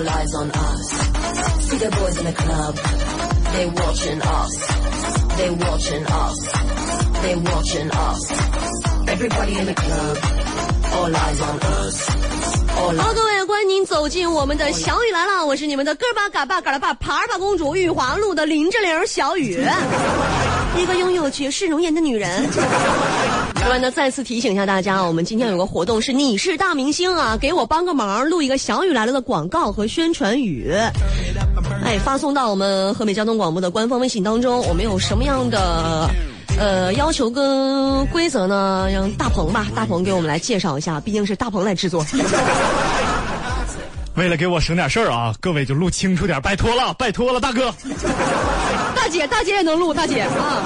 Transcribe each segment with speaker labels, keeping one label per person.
Speaker 1: all eyes on us. See the boys in the club, they watching us. They watching us. They watching us. Everybody in the club, all eyes on us.
Speaker 2: 好，各位，欢迎您走进我们的小雨来了，我是你们的个儿巴嘎巴嘎拉巴爬儿巴公主玉华路的林志玲小雨，一个拥有绝世容颜的女人。另外呢，再次提醒一下大家，我们今天有个活动是你是大明星啊，给我帮个忙，录一个小雨来了的广告和宣传语，哎，发送到我们河北交通广播的官方微信当中。我们有什么样的？呃，要求跟规则呢，让大鹏吧，大鹏给我们来介绍一下，毕竟是大鹏来制作。
Speaker 3: 为了给我省点事儿啊，各位就录清楚点，拜托了，拜托了，大哥。
Speaker 2: 大姐，大姐也能录，大姐啊！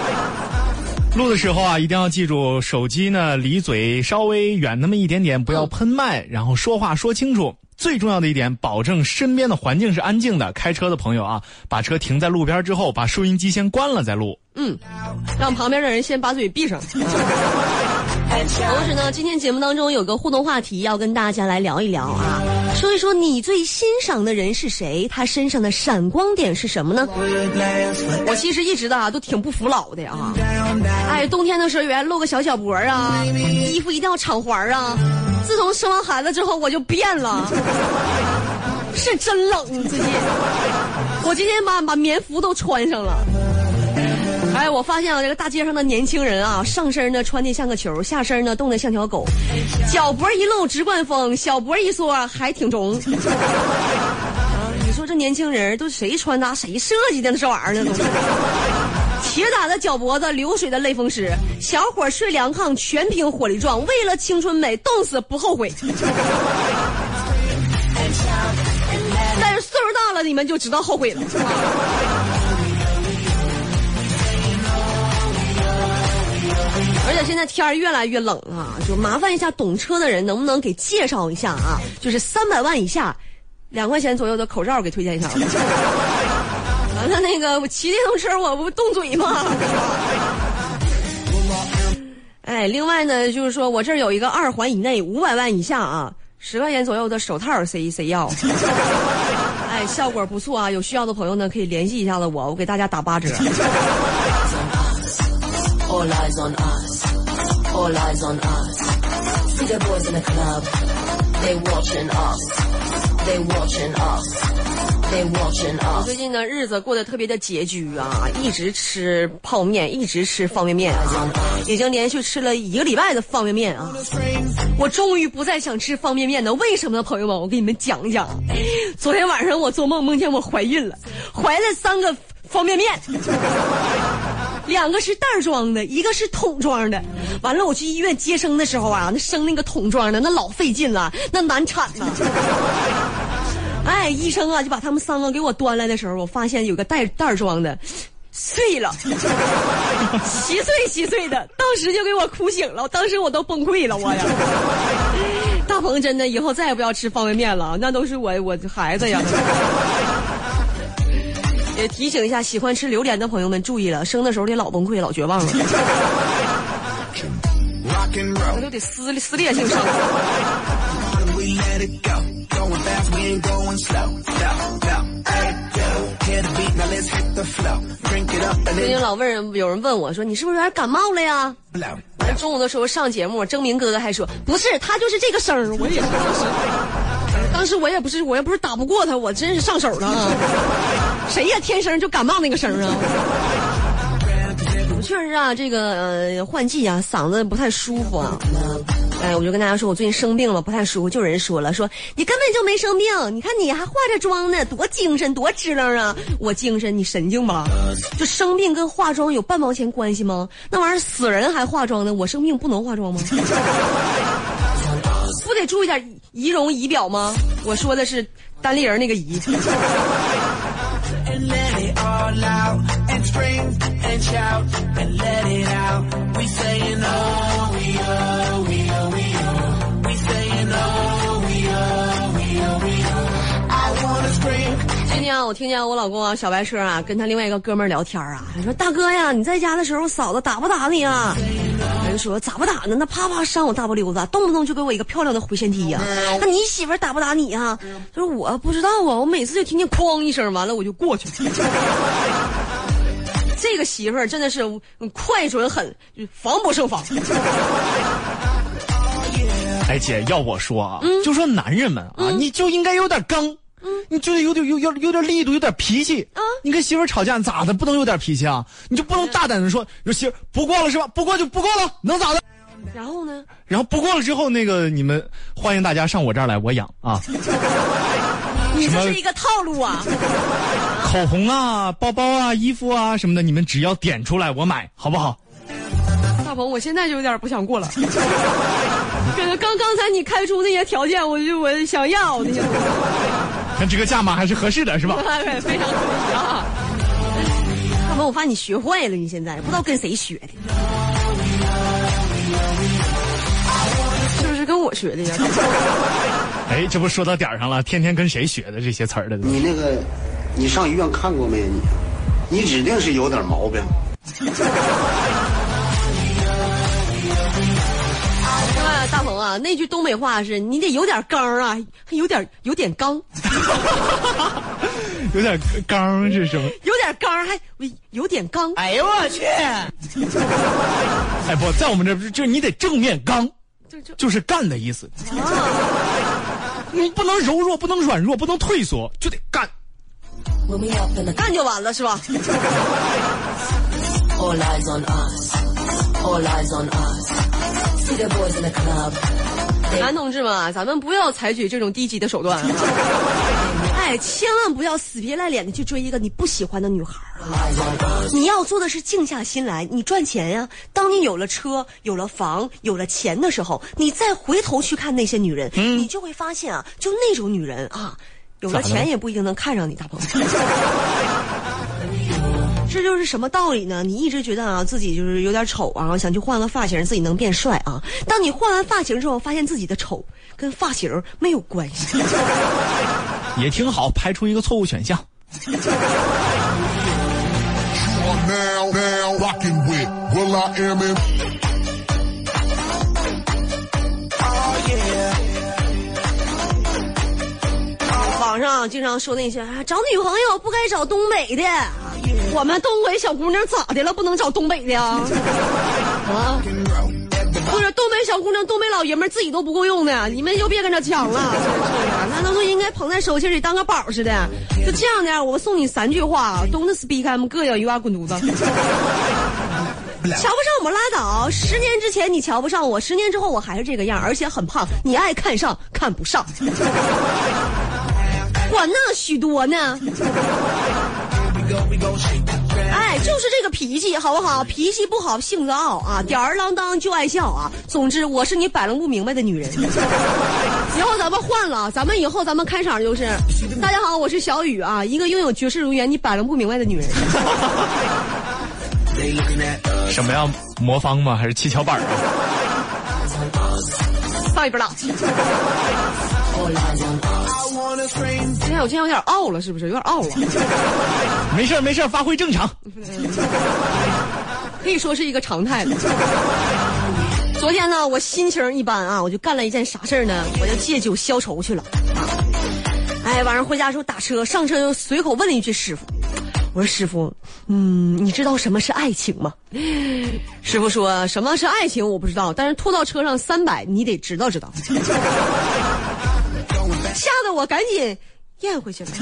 Speaker 3: 录的时候啊，一定要记住，手机呢离嘴稍微远那么一点点，不要喷麦，然后说话说清楚。最重要的一点，保证身边的环境是安静的。开车的朋友啊，把车停在路边之后，把收音机先关了再录。
Speaker 2: 嗯，让旁边的人先把嘴闭上。同时呢，今天节目当中有个互动话题要跟大家来聊一聊啊，说一说你最欣赏的人是谁，他身上的闪光点是什么呢？我其实一直的啊都挺不服老的啊，哎，冬天的时候原来露个小脚脖啊，衣服一定要敞怀啊，自从生完孩子之后我就变了，是真冷最近，我今天把把棉服都穿上了。哎，我发现啊，这个大街上的年轻人啊，上身呢穿的像个球，下身呢冻得像条狗，脚脖一露直灌风，小脖一缩还挺中。啊，你说这年轻人都谁穿搭，谁设计的这玩意儿呢？都是铁打的脚脖子，流水的类风湿，小伙睡凉炕，全凭火力壮，为了青春美，冻死不后悔。但是岁数大了，你们就知道后悔了。且现在天儿越来越冷啊，就麻烦一下懂车的人，能不能给介绍一下啊？就是三百万以下，两块钱左右的口罩给推荐一下。完了，那个我骑电动车我不动嘴吗？哎，另外呢，就是说我这儿有一个二环以内五百万以下啊，十块钱左右的手套，谁谁要？哎，效果不错啊，有需要的朋友呢可以联系一下子我，我给大家打八折。
Speaker 1: All eyes on us. See the boys in the club, they watching us. They watching us. They watching
Speaker 2: 我
Speaker 1: us.
Speaker 2: 最近的日子过得特别的拮据啊，一直吃泡面，一直吃方便面啊，已经连续吃了一个礼拜的方便面啊。我终于不再想吃方便面了，为什么呢，朋友们？我给你们讲一讲。昨天晚上我做梦梦见我怀孕了，怀了三个方便面。两个是袋装的，一个是桶装的。完了，我去医院接生的时候啊，那生那个桶装的那老费劲了，那难产呐。哎，医生啊，就把他们三个给我端来的时候，我发现有个袋袋装的碎了，稀碎稀碎的，当时就给我哭醒了，当时我都崩溃了，我呀。大鹏真的以后再也不要吃方便面了，那都是我我孩子呀。也提醒一下喜欢吃榴莲的朋友们注意了生的时候得老崩溃老绝望了。我都得撕撕裂性生老问人有人问我说你是不是有点感冒了呀？中午的时候上节目征明哥哥还说不是他就是这个声儿我也当时我也不是我也不是打不过他我真是上手了。谁呀，天生就感冒那个声啊？我 确实啊，这个呃换季啊，嗓子不太舒服啊。哎，我就跟大家说，我最近生病了，不太舒服。就有人说了，说你根本就没生病，你看你还化着妆呢，多精神，多支棱啊！我精神，你神经吧？就生病跟化妆有半毛钱关系吗？那玩意儿死人还化妆呢，我生病不能化妆吗？不得注意点仪容仪表吗？我说的是单立人那个仪。
Speaker 4: Scream and shout. And let it out. We saying oh, we oh, we oh, we oh. We saying oh, we oh, we oh, we oh. I wanna scream
Speaker 2: 今天啊，我听见我老公啊小白车啊跟他另外一个哥们儿聊天啊，他说大哥呀，你在家的时候嫂子打不打你啊？他就说咋不打呢？那啪啪扇我大不溜子，动不动就给我一个漂亮的回旋踢呀、那你媳妇儿打不打你啊、他说我不知道啊，我每次就听见哐一声，完了我就过去了。这个媳妇儿真的是嗯快准狠，防不胜防。
Speaker 3: 哎姐，要我说啊，就说男人们啊，你就应该有点刚。你就得有点有有有点力度，有点脾气啊！你跟媳妇儿吵架咋的？不能有点脾气啊？你就不能大胆的说，说媳妇儿不过了是吧？不过就不过了，能咋的？
Speaker 2: 然后呢？
Speaker 3: 然后不过了之后，那个你们欢迎大家上我这儿来，我养啊！
Speaker 2: 你这是一个套路啊！
Speaker 3: 口红啊、包包啊、衣服啊什么的，你们只要点出来，我买，好不好？
Speaker 2: 大鹏，我现在就有点不想过了。感 觉刚刚才你开出那些条件，我就我想要那些东西，
Speaker 3: 看这个价码还是合适的，是吧？
Speaker 2: 非常合适啊。大鹏，我发现你学坏了，你现在不知道跟谁学的，是不是跟我学的呀？
Speaker 3: 哎，这不说到点儿上了，天天跟谁学的这些词儿的？
Speaker 5: 你那个，你上医院看过没有你？你指定是有点毛病。
Speaker 2: 另外，大鹏啊，那句东北话是你得有点刚啊，还有点有点刚，
Speaker 3: 有点刚 是什么？
Speaker 2: 有点刚还有点刚。
Speaker 6: 哎呦我去！
Speaker 3: 哎不，在我们这儿就你得正面刚，
Speaker 2: 就就
Speaker 3: 就是干的意思。你不能柔弱，不能软弱，不能退缩，就得干。
Speaker 2: 干就完了是吧？
Speaker 1: all eyes on us, all eyes on us. See the boys in the club.
Speaker 2: 男同志们啊，咱们不要采取这种低级的手段啊！哎，千万不要死皮赖脸的去追一个你不喜欢的女孩儿啊！你要做的是静下心来，你赚钱呀。当你有了车、有了房、有了钱的时候，你再回头去看那些女人，你就会发现啊，就那种女人啊，有了钱也不一定能看上你，大鹏。这就是什么道理呢？你一直觉得啊自己就是有点丑啊，想去换个发型，自己能变帅啊。当你换完发型之后，发现自己的丑跟发型没有关系。
Speaker 3: 也挺好，排除一个错误选项。
Speaker 2: 网上经常说那些啊，找女朋友不该找东北的，我们东北小姑娘咋的了？不能找东北的啊？啊？不是东北小姑娘、东北老爷们自己都不够用的，你们就别跟着抢了。那都是应该捧在手心里当个宝似的。就这样的，我送你三句话：Don't speak, I'm good, you are 滚犊子。瞧不上我们拉倒，十年之前你瞧不上我，十年之后我还是这个样，而且很胖。你爱看上看不上，管那许多呢。哎，就是这个脾气，好不好？脾气不好，性子傲啊，吊儿郎当就爱笑啊。总之，我是你摆弄不明白的女人。以后咱们换了，咱们以后咱们开场就是，大家好，我是小雨啊，一个拥有绝世容颜你摆弄不明白的女人。
Speaker 3: 什么呀？魔方吗？还是七巧板啊？
Speaker 2: 放一边拉。
Speaker 1: All
Speaker 2: 今天我今天有点傲了，是不是？有点傲了，
Speaker 3: 没事儿没事儿，发挥正常。
Speaker 2: 可以说是一个常态了。昨天呢，我心情一般啊，我就干了一件啥事儿呢？我就借酒消愁去了。哎，晚上回家的时候打车，上车就随口问了一句师傅：“我说师傅，嗯，你知道什么是爱情吗？”师傅说什么是爱情我不知道，但是吐到车上三百，你得知道知道。吓得我赶紧咽回去了。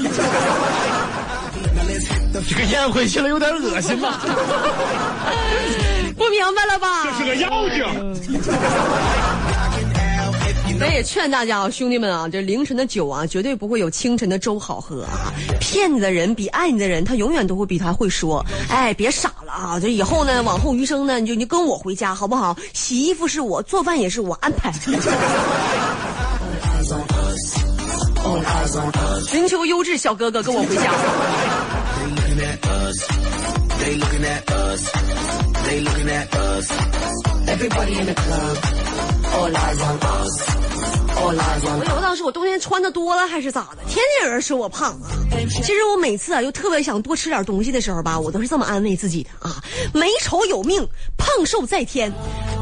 Speaker 3: 这个咽回去了，有点恶心吧？
Speaker 2: 不明白了吧？
Speaker 3: 这是个妖精。
Speaker 2: 咱也劝大家啊，兄弟们啊，这凌晨的酒啊，绝对不会有清晨的粥好喝啊！骗你的人比爱你的人，他永远都会比他会说。哎，别傻了啊！这以后呢，往后余生呢，你就你跟我回家好不好？洗衣服是我，做饭也是我安排。寻求优质小哥哥跟我回家。我有当时我冬天穿的多了还是咋的？天天有人说我胖啊。其实我每次啊，又特别想多吃点东西的时候吧，我都是这么安慰自己的啊：美丑有命，胖瘦在天。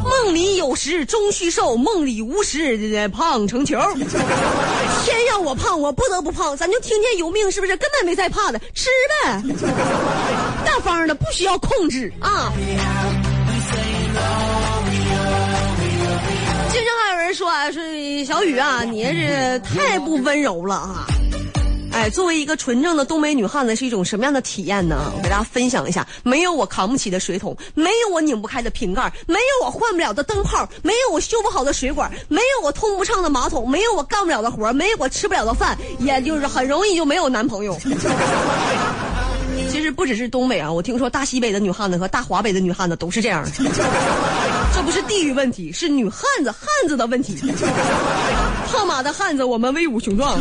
Speaker 2: 梦里有时终须瘦，梦里无时胖成球。天让我胖，我不得不胖，咱就听天由命，是不是？根本没在怕的，吃呗，大方的，不需要控制啊。经常还有人说啊，说小雨啊，你是太不温柔了啊。哎，作为一个纯正的东北女汉子，是一种什么样的体验呢？我给大家分享一下：没有我扛不起的水桶，没有我拧不开的瓶盖，没有我换不了的灯泡，没有我修不好的水管，没有我通不畅的马桶，没有我干不了的活，没有我吃不了的饭，也就是很容易就没有男朋友。其实不只是东北啊，我听说大西北的女汉子和大华北的女汉子都是这样的。这不是地域问题，是女汉子汉子的问题。胖马的汉子，我们威武雄壮。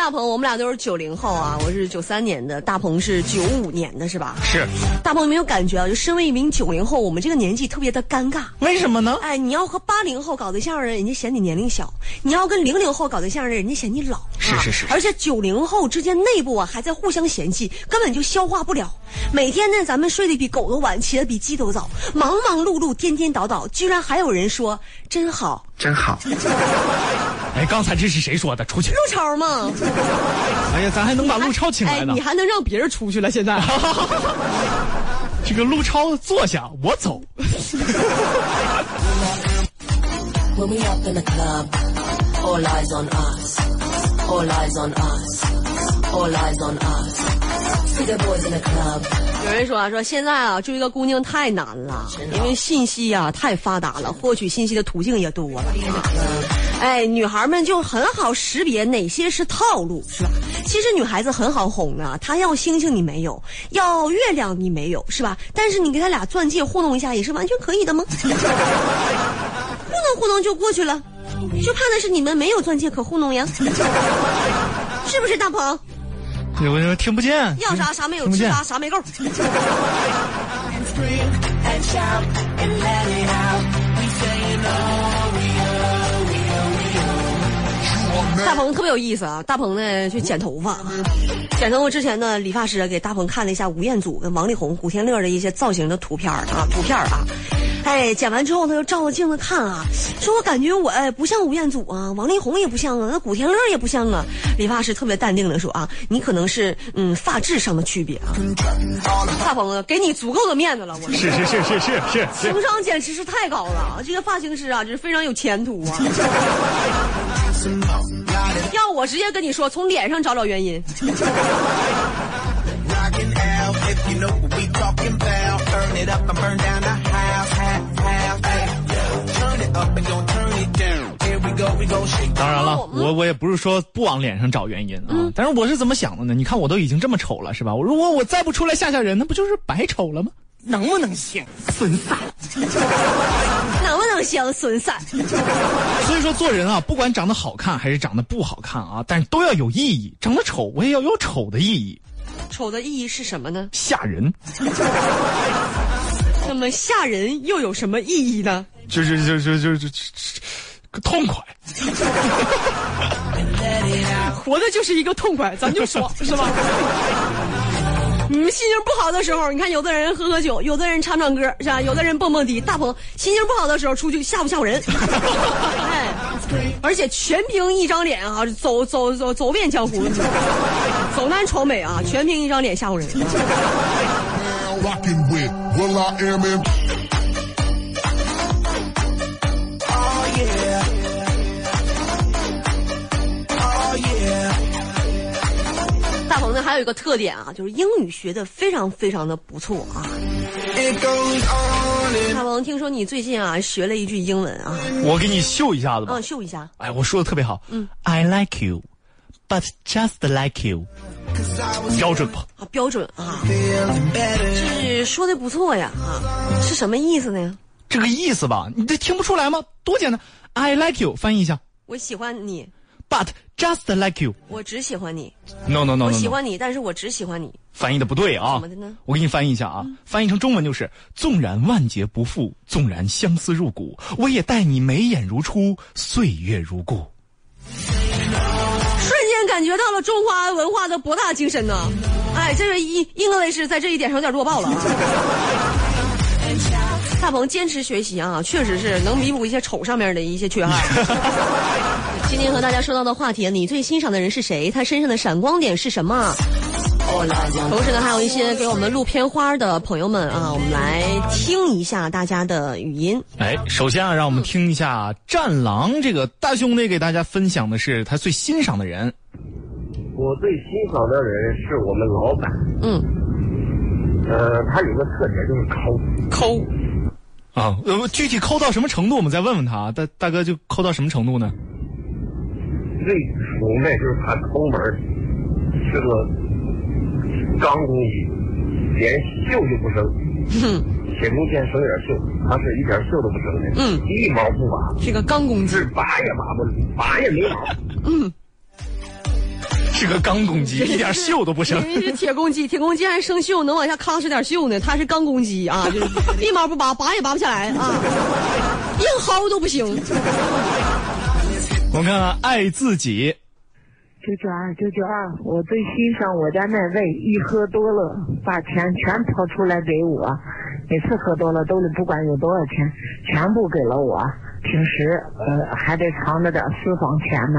Speaker 2: 大鹏，我们俩都是九零后啊，我是九三年的，大鹏是九五年的，是吧？
Speaker 3: 是，
Speaker 2: 大鹏有没有感觉啊？就身为一名九零后，我们这个年纪特别的尴尬。
Speaker 3: 为什么呢？
Speaker 2: 哎，你要和八零后搞对象的人，人家嫌你年龄小；你要跟零零后搞对象的人，人家嫌你老。啊
Speaker 3: 是是是
Speaker 2: 而且九零后之间内部啊还在互相嫌弃，根本就消化不了。每天呢，咱们睡得比狗都晚，起得比鸡都早，忙忙碌碌，颠颠倒倒，居然还有人说真好。
Speaker 5: 真好。
Speaker 3: 哎，刚才这是谁说的？出去！
Speaker 2: 陆超嘛，
Speaker 3: 哎呀，咱还能把陆超请来呢
Speaker 2: 哎，你。还能让别人出去了？现在
Speaker 3: 这个陆超坐下，我走。
Speaker 2: 有人说啊，说现在啊追个姑娘太难了，因为信息啊太发达了，获取信息的途径也多了。哎，女孩们就很好识别哪些是套路，是吧？其实女孩子很好哄的，她要星星你没有，要月亮你没有，是吧？但是你给她俩钻戒糊弄一下也是完全可以的吗？糊弄糊弄就过去了，就怕的是你们没有钻戒可糊弄呀，是不是大鹏？
Speaker 3: 我我听不见。
Speaker 2: 要啥啥没有，吃啥啥没够。大鹏特别有意思啊！大鹏呢去剪头发，剪头发之前呢，理发师给大鹏看了一下吴彦祖跟王力宏、古天乐的一些造型的图片儿啊，图片儿啊。哎，剪完之后他就照着镜子看啊，说我感觉我哎不像吴彦祖啊，王力宏也不像啊，那古天乐也不像啊。理发师特别淡定的说啊，你可能是嗯发质上的区别啊。大鹏啊，给你足够的面子了，我
Speaker 3: 是是是是是是是。
Speaker 2: 情商简直是太高了，这个发型师啊，就是非常有前途啊。
Speaker 4: It
Speaker 2: 要我直接跟你说，从脸上找找原因。
Speaker 3: 当然了，
Speaker 2: 哦
Speaker 3: 我我也不是说不往脸上找原因啊，但是我是怎么想的呢？你看我都已经这么丑了，是吧？我如果我再不出来吓吓人，那不就是白丑了吗？
Speaker 5: 能不能行？损散。
Speaker 2: 能不能行，损散？
Speaker 3: 所以说做人啊，不管长得好看还是长得不好看啊，但是都要有意义。长得丑，我也要有丑的意义，
Speaker 2: 丑的意义是什么呢？
Speaker 3: 吓人，
Speaker 2: 那么吓人又有什么意义呢？
Speaker 3: 就是就就就就就痛快。
Speaker 2: 活的就是一个痛快，咱就说，是吧？你们心情不好的时候，你看有的人喝喝酒，有的人唱唱歌，是吧？有的人蹦蹦迪。大鹏心情不好的时候出去吓唬吓唬人，哎，而且全凭一张脸啊，走走走走遍江湖，走南闯北啊，全凭一张脸吓唬人。还有一个特点啊，就是英语学的非常非常的不错啊。大王，听说你最近啊学了一句英文啊，
Speaker 3: 我给你秀一下子吧
Speaker 2: 嗯，。秀一下。
Speaker 3: 哎，我说的特别好。嗯，I like you, but just like you，标准吧？
Speaker 2: 啊，标准啊
Speaker 4: better.
Speaker 2: 是说的不错呀啊，是什么意思呢？
Speaker 3: 这个意思吧？你这听不出来吗？多简单！I like you，翻译一下
Speaker 2: 我喜欢你，
Speaker 3: ，but just like you。
Speaker 2: 我只喜欢你
Speaker 3: ，No no no
Speaker 2: 我
Speaker 3: no，,
Speaker 2: 喜欢你，但是我只喜欢你。
Speaker 3: 翻译的不对啊！
Speaker 2: 怎么的呢
Speaker 3: 我给你翻译一下啊，翻译成中文就是：纵然万劫不复，纵然相思入骨，我也待你眉眼如初，岁月如故。
Speaker 2: 瞬间感觉到了中华文化的博大精深呐！哎，这位英 English 在这一点上有点弱爆了啊。大鹏坚持学习啊，确实是能弥补一些丑上面的一些缺憾。今天和大家说到的话题，你最欣赏的人是谁？他身上的闪光点是什么？同时呢，还有一些给我们录片花的朋友们啊，我们来听一下大家的语音。
Speaker 3: 哎，首先啊，让我们听一下《战狼》这个大兄弟给大家分享的是他最欣赏的人。
Speaker 6: 我最欣赏的人是我们老板，
Speaker 2: 嗯，
Speaker 6: 呃，他有个特点就是抠，
Speaker 2: 抠，
Speaker 3: 啊，呃，具体抠到什么程度，我们再问问他啊。大大哥就抠到什么程度呢？
Speaker 6: 最崇拜就是他抠门儿是个钢工艺，连锈就不生，
Speaker 2: 哼，
Speaker 6: 铁工线省点锈，他是一点锈都不生的，
Speaker 2: 嗯，
Speaker 6: 一毛不拔，
Speaker 2: 是个钢公鸡。
Speaker 6: 拔也拔不，拔也没毛，
Speaker 2: 嗯，
Speaker 3: 是个钢公鸡，一点锈都不生。
Speaker 2: 人家是铁公鸡，铁公鸡还生锈，能往下吭哧点锈呢。它是钢公鸡啊，就是一毛不拔，拔也拔不下来啊，硬薅都不行。
Speaker 3: 我们看看爱自己，
Speaker 7: 九九二九九二，我最欣赏我家那位，一喝多了把钱全掏出来给我，每次喝多了兜里不管有多少钱，全部给了我。平时呃还得藏着点私房钱呢，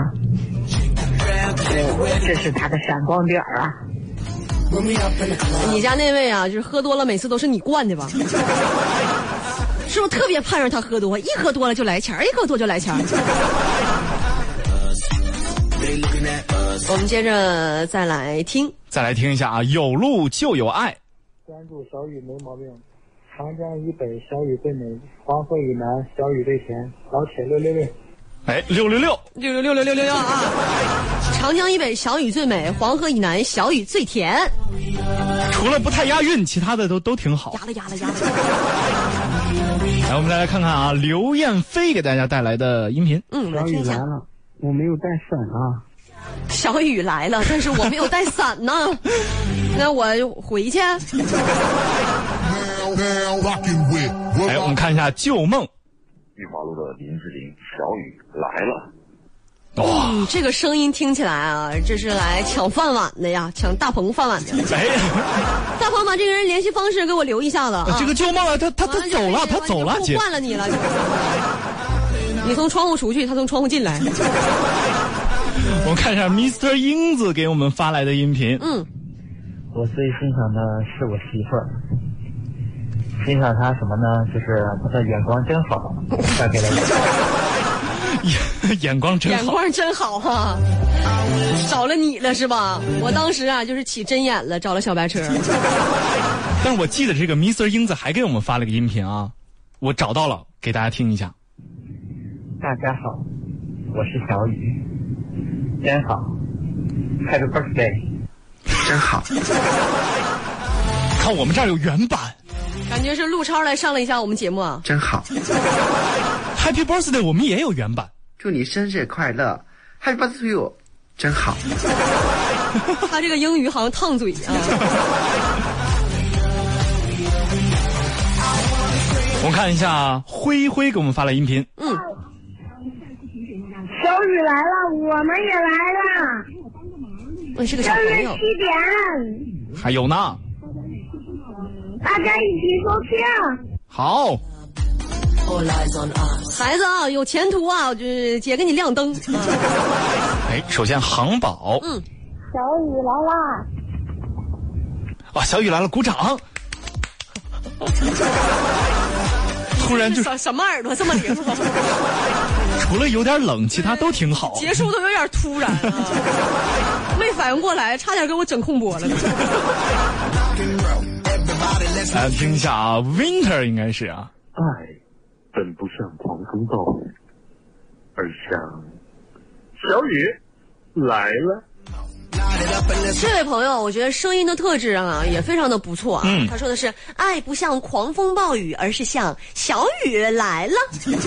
Speaker 7: 呃这是他的闪光点儿啊。
Speaker 2: 你家那位啊，就是喝多了，每次都是你灌的吧？是不是特别盼着他喝多？一喝多了就来钱儿，一喝多就来钱儿。我们接着再来听，
Speaker 3: 再来听一下啊，有路就有爱。
Speaker 8: 关注小雨没毛病，长江以北小雨最美，黄河以南小雨最甜，老铁六六六。
Speaker 3: 哎，六六六，
Speaker 2: 六六六六六六六啊！长江以北小雨最美，黄河以南小雨最甜。
Speaker 3: 除了不太押韵，其他的都都挺好。
Speaker 2: 压了压了压了。
Speaker 3: 来，我们再来看看啊，刘燕飞给大家带来的音频。
Speaker 2: 嗯，我来听一下。
Speaker 8: 我没有带伞啊。
Speaker 2: 小雨来了，但是我没有带伞呢。那我回去。
Speaker 3: 哎，我们看一下旧梦。
Speaker 6: 玉华路的林志玲，小雨来了。
Speaker 3: 哇，
Speaker 2: 嗯，这个声音听起来啊，这是来抢饭碗的呀，抢大鹏饭碗的。
Speaker 3: 哎，
Speaker 2: 大鹏把这个人联系方式给我留一下子啊。
Speaker 3: 这个旧梦啊，他他他
Speaker 2: 啊
Speaker 3: 走了，他走了，姐。
Speaker 2: 换了你了。你从窗户出去，他从窗户进来。
Speaker 3: 我们看一下 Mr. 英子给我们发来的音频。
Speaker 2: 嗯，
Speaker 8: 我最欣赏的是我媳妇儿，欣赏她什么呢？就是她的眼光真好，嫁给了我。
Speaker 3: 眼 眼光真好
Speaker 2: 眼
Speaker 3: 好。
Speaker 2: 光真好哈、找了你了是吧？我当时啊就是起针眼了，找了小白车。
Speaker 3: 但是我记得这个 Mr. 英子还给我们发了个音频啊，我找到了，给大家听一下。
Speaker 8: 大家好，我是小雨，真好，Happy birthday！
Speaker 5: 真好。
Speaker 3: 看我们这儿有原版
Speaker 2: 感觉是陆超来上了一下我们节目啊。
Speaker 5: 真好
Speaker 3: ，Happy Birthday，我们也有原版。
Speaker 5: 祝你生日快乐，Happy birthday to you，真好。
Speaker 2: 他这个英语好像烫嘴啊。
Speaker 3: 我们看一下灰灰给我们发来音频。
Speaker 2: 嗯，
Speaker 7: 小雨来了，我们也来了。
Speaker 2: 我是个小朋友。
Speaker 7: 点，
Speaker 3: 还有呢，
Speaker 7: 大家一起收听。
Speaker 3: 好.
Speaker 2: 孩子啊，有前途啊！我这姐给你亮灯。啊
Speaker 3: 哎，首先航宝，
Speaker 2: 嗯，
Speaker 7: 小雨来啦！
Speaker 3: 哇，小雨来了，鼓掌。突然就
Speaker 2: 什什么耳朵这么灵？
Speaker 3: 除了有点冷，其他都挺好。
Speaker 2: 结束都有点突然啊，没反应过来，差点给我整空播了。
Speaker 3: 来听一下啊，Winter 应该是啊，
Speaker 6: 爱本不像狂风暴雨，而像小雨来了。
Speaker 2: 这位朋友，我觉得声音的特质啊也非常的不错啊。
Speaker 3: 嗯
Speaker 2: 他说的是爱不像狂风暴雨，而是像小雨来了。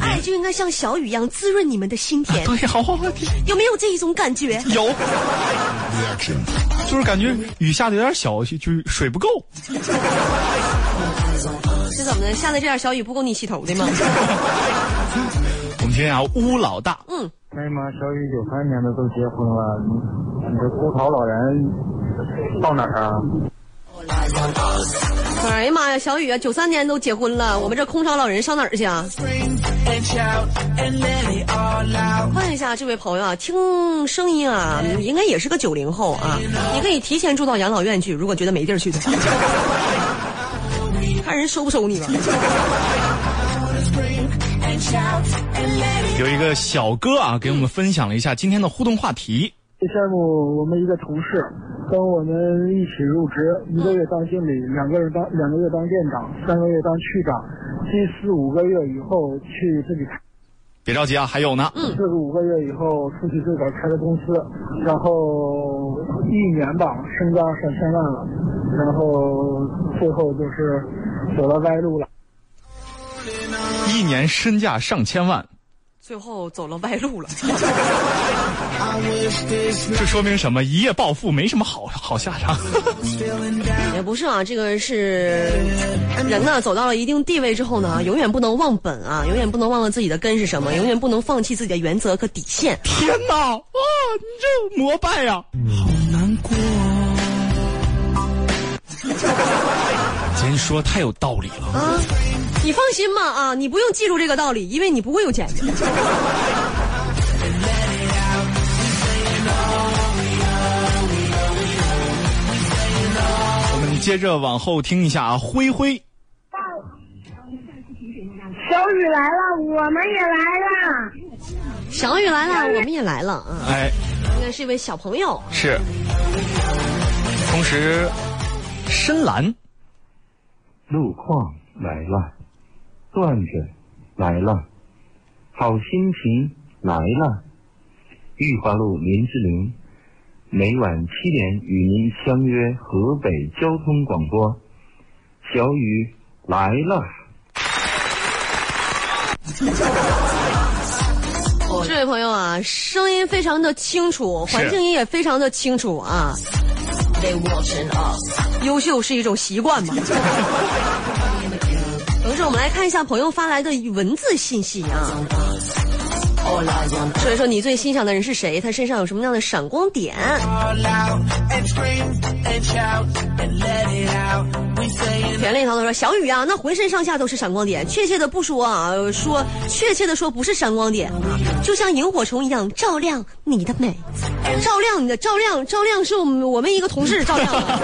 Speaker 2: 爱就应该像小雨一样滋润你们的心田，
Speaker 3: 对，好好好，
Speaker 2: 有没有这一种感觉？
Speaker 3: 有，就是感觉雨下的有点小，就是水不够。
Speaker 2: 是怎么的？下的这点小雨不够你洗头的吗？
Speaker 3: 我们听听啊，乌老大，
Speaker 2: 嗯，
Speaker 8: 为什么小雨九三年的都结婚了，你你这空巢老人到哪儿啊？
Speaker 2: 哎呀妈呀，小雨啊，九三年都结婚了，我们这空巢老人上哪儿去啊？问一下这位朋友啊，听声音啊，应该也是个九零后啊，你可以提前住到养老院去，如果觉得没地儿去的话，看人收不收你吧。
Speaker 3: 有一个小哥啊，给我们分享了一下今天的互动话题。
Speaker 9: 这项目我们一个同事跟我们一起入职，一个月当经理，两个人当两个月当店长，三个月当区长，第四五个月以后去自己开，
Speaker 3: 别着急啊，还有呢。
Speaker 9: 嗯四个五个月以后出去自个儿开的公司，然后一年吧身家上千万了，然后最后就是走了歪路了。
Speaker 3: 一年身价上千万，
Speaker 2: 最后走了歪路了。
Speaker 3: 这说明什么？一夜暴富没什么好好下场。
Speaker 2: 也不是啊，这个是人呢，走到了一定地位之后呢，永远不能忘本啊，永远不能忘了自己的根是什么，永远不能放弃自己的原则和底线。
Speaker 3: 天哪！啊，你这膜拜呀、今天说太有道理了。
Speaker 2: 啊，你放心吧啊，你不用记住这个道理，因为你不会有钱的。
Speaker 3: 我们接着往后听一下啊，灰灰，
Speaker 7: 小雨来了，我们也来了。
Speaker 2: 小雨来了，我们也来了啊，
Speaker 3: 哎，
Speaker 2: 应该是一位小朋友。
Speaker 3: 是，同时，深蓝，
Speaker 6: 路况来了，段子来了，好心情来了。玉华路林志玲，每晚七点与您相约河北交通广播。小雨来了。
Speaker 2: 这位朋友啊，声音非常的清楚，环境音也非常的清楚啊。优秀是一种习惯嘛。我们来看一下朋友发来的文字信息啊。
Speaker 1: All eyes on
Speaker 2: 所以说，你最欣赏的人是谁？他身上有什么样的闪光点？田丽涛都说：“小雨啊，那浑身上下都是闪光点。确切的不说啊，说确切的说不是闪光点，就像萤火虫一样照亮你的美，照亮你的照亮照亮是我们我们一个同事照亮的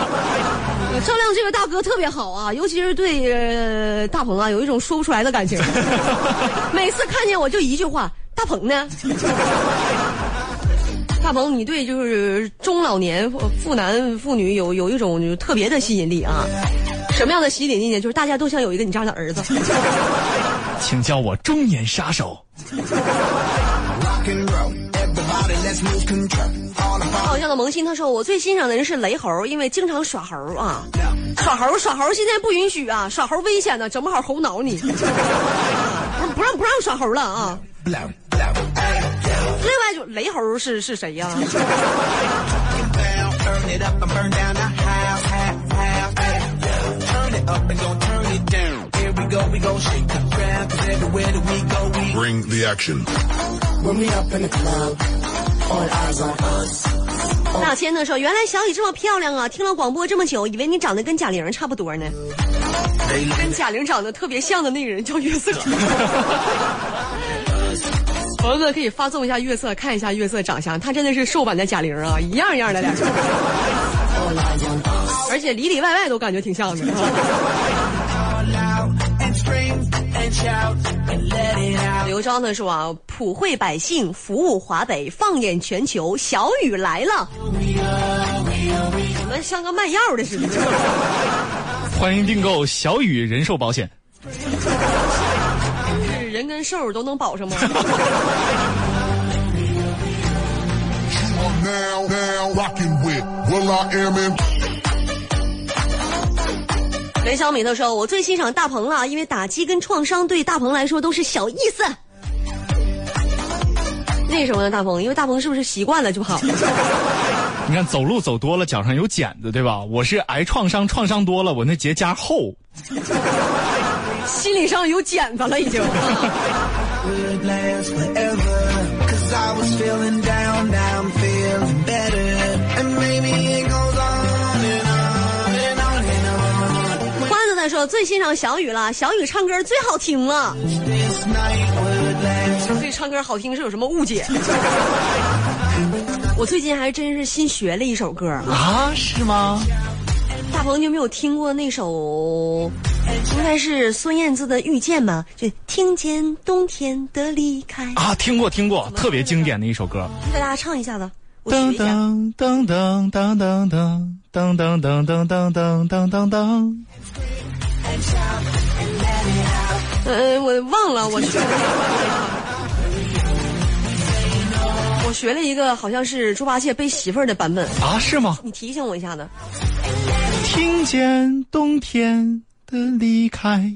Speaker 2: 的。呃照亮这个大哥特别好啊，尤其是对呃大鹏啊，有一种说不出来的感情。每次看见我就一句话：大鹏呢？大鹏，你对就是中老年妇妇男妇女有有一种特别的吸引力啊。什么样的吸引力呢？就是大家都想有一个你这样的儿子。
Speaker 3: 请叫我中年杀手。
Speaker 2: 好像的萌新他说，我最欣赏的人是雷猴，因为经常耍猴啊，耍猴耍猴现在不允许啊，耍猴危险的，整不好猴挠你。不 不让不让耍猴了啊。另外就雷猴是是谁呀、
Speaker 10: Bring the action.
Speaker 2: 大千呢说，原来小雨这么漂亮啊！听了广播这么久，以为你长得跟贾玲差不多呢。跟贾玲长得特别像的那个人叫月色。朋友们可以发送一下月色，看一下月色长相，他真的是瘦版的贾玲啊，一样一样的俩.而且里里外外都感觉挺像的。刘昭呢说啊，普惠百姓，服务华北，放眼全球，小雨来了。怎么像个卖药的似的。
Speaker 3: 欢迎订购小雨人寿保险。
Speaker 2: 是人跟兽都能保上吗 雷小米他说：“我最欣赏大鹏了，因为打击跟创伤对大鹏来说都是小意思。”为什么呢，大鹏？因为大鹏是不是习惯了就好？
Speaker 3: 你看走路走多了，脚上有茧子，对吧？我是挨创伤，创伤多了，我那结痂厚。
Speaker 2: 心理上有茧子了，已经。欢乐在说最欣赏小雨了，小雨唱歌最好听了。唱歌好听是有什么误解？我最近还真是新学了一首歌啊！
Speaker 3: 啊，是吗？
Speaker 2: 大鹏，你有没有听过那首？应该是孙燕姿的《遇见》吗？就听见冬天的离开。
Speaker 3: 啊，听过听过，特别经典的一首歌。
Speaker 2: 给大家唱一下子，我学
Speaker 3: 噔
Speaker 2: 一下。
Speaker 3: 噔噔噔噔噔噔噔噔噔噔噔噔噔噔噔。
Speaker 2: 呃，我忘了，我我学了一个好像是猪八戒背媳妇儿的版本，
Speaker 3: 啊，是吗？
Speaker 2: 你提醒我一下子。
Speaker 3: 听见冬天的离开，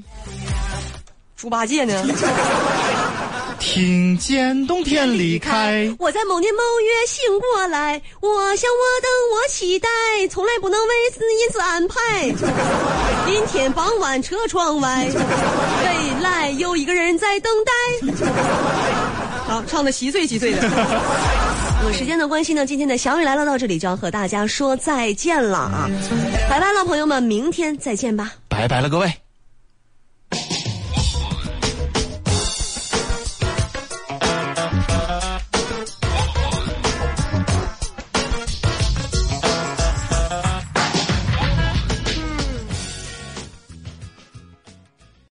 Speaker 2: 猪八戒呢？
Speaker 3: 听见冬天离开。
Speaker 2: 我在某年某月醒过来，我想我等我期待，从来不能为此因此安排。阴天傍晚车窗外，未来有一个人在等待。唱的稀碎稀碎的。那么时间的关系呢，今天的小雨来了，到这里就要和大家说再见了啊。拜拜了朋友们，明天再见吧。
Speaker 3: 拜拜了各位。